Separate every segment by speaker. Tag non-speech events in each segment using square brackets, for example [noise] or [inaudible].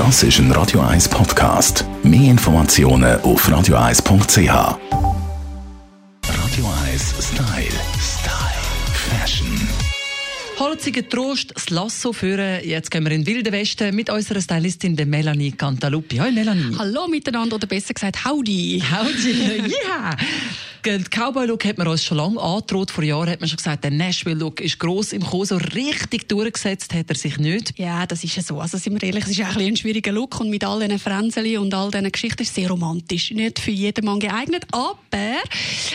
Speaker 1: Das ist ein Radio 1 Podcast. Mehr Informationen auf radio1.ch. Radio 1 Style. Style. Fashion.
Speaker 2: Holziger Trost, das Lasso führen. Jetzt gehen wir in den Wilden Westen mit unserer Stylistin der Melanie Cantaluppi. Hallo Melanie.
Speaker 3: Hallo miteinander oder besser gesagt Howdy.
Speaker 2: Howdy. [laughs] Ja. Den Cowboy-Look hat man uns schon lange angedroht. Vor Jahren hat man schon gesagt, der Nashville-Look ist gross im Kommen. So richtig durchgesetzt hat er sich nicht.
Speaker 3: Ja, das ist ja so. Also sind wir ehrlich, es ist ein, ein schwieriger Look und mit all diesen Fränzeli und all diesen Geschichten ist es sehr romantisch. Nicht für jeden Mann geeignet, aber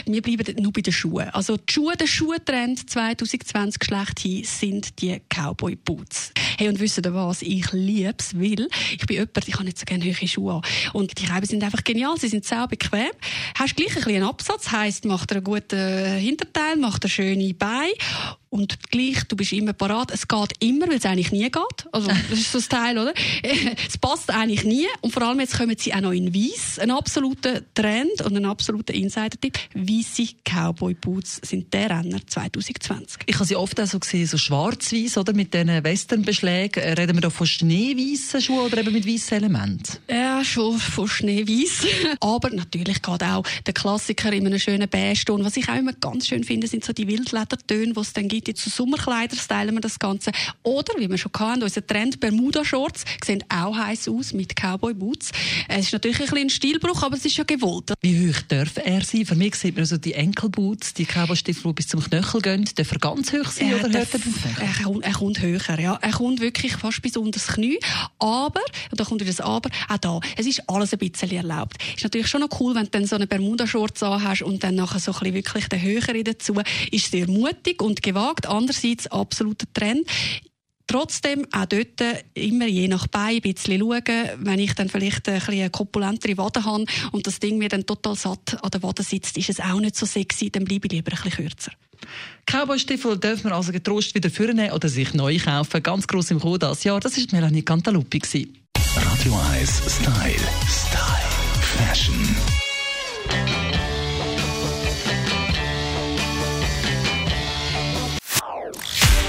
Speaker 3: wir bleiben nur bei den Schuhen. Also die Schuhe, der Schuhtrend 2020 schlechthin sind die Cowboy-Boots. Hey, und wisst ihr was? Ich liebe es, weil ich bin jemand, ich habe nicht so gerne hohe Schuhe an. Und die Reiben sind einfach genial. Sie sind sehr bequem. Hast gleich ein bisschen Absatz heisst, macht er einen guten Hinterteil, macht er schöne Beine und gleich, du bist immer parat. Es geht immer, weil es eigentlich nie geht. Also, [laughs] das ist so das Teil, oder? [laughs] es passt eigentlich nie. Und vor allem jetzt kommen sie auch noch in Weiss. Ein absoluter Trend und ein absoluter Insider-Tipp. Weisse Cowboy-Boots sind der Renner 2020.
Speaker 2: Ich habe sie oft auch so gesehen, so schwarz-weiß, oder? Mit diesen Westernbeschlägen. Reden wir da von schneeweißen Schuhen oder eben mit weißen Elementen?
Speaker 3: Ja, schon von schneeweiß. [laughs] Aber natürlich geht auch der Klassiker in einem schönen Beige-Ton. Was ich auch immer ganz schön finde, sind so die Wildledertöne, die es dann gibt heute zu Sommerkleider stylen wir das Ganze. Oder, wie wir schon hatten, unser Trend Bermuda-Shorts sehen auch heiß aus mit Cowboy-Boots. Es ist natürlich ein, ein Stilbruch, aber es ist ja gewollt.
Speaker 2: Wie hoch darf er sein? Für mich sieht man so die Enkelboots, die Cowboy-Stiefel, die bis zum Knöchel gehen. Darf er ganz hoch sein
Speaker 3: er
Speaker 2: oder hört er
Speaker 3: er, kommt, er kommt höher, ja. Er kommt wirklich fast bis unter das Knie. Aber, und da kommt wieder das Aber, auch da, es ist alles ein bisschen erlaubt. Ist natürlich schon noch cool, wenn du dann so eine Bermuda-Shorts hast und dann nachher so ein bisschen wirklich den Höheren dazu. Ist sehr mutig und gewagt gefragt. Andererseits absoluter Trend. Trotzdem auch dort immer je nach Bein ein bisschen schauen. Wenn ich dann vielleicht ein bisschen eine kopulentere Wade habe und das Ding mir dann total satt an der Wade sitzt, ist es auch nicht so sexy, dann bleibe ich lieber ein bisschen kürzer.
Speaker 2: Cowboy-Stiefel dürfen wir also getrost wieder vornehmen oder sich neu kaufen. Ganz gross im Kommen dieses Jahr. Das war Melanie Cantaluppi.
Speaker 1: Radio 1 Style. Style. Fashion.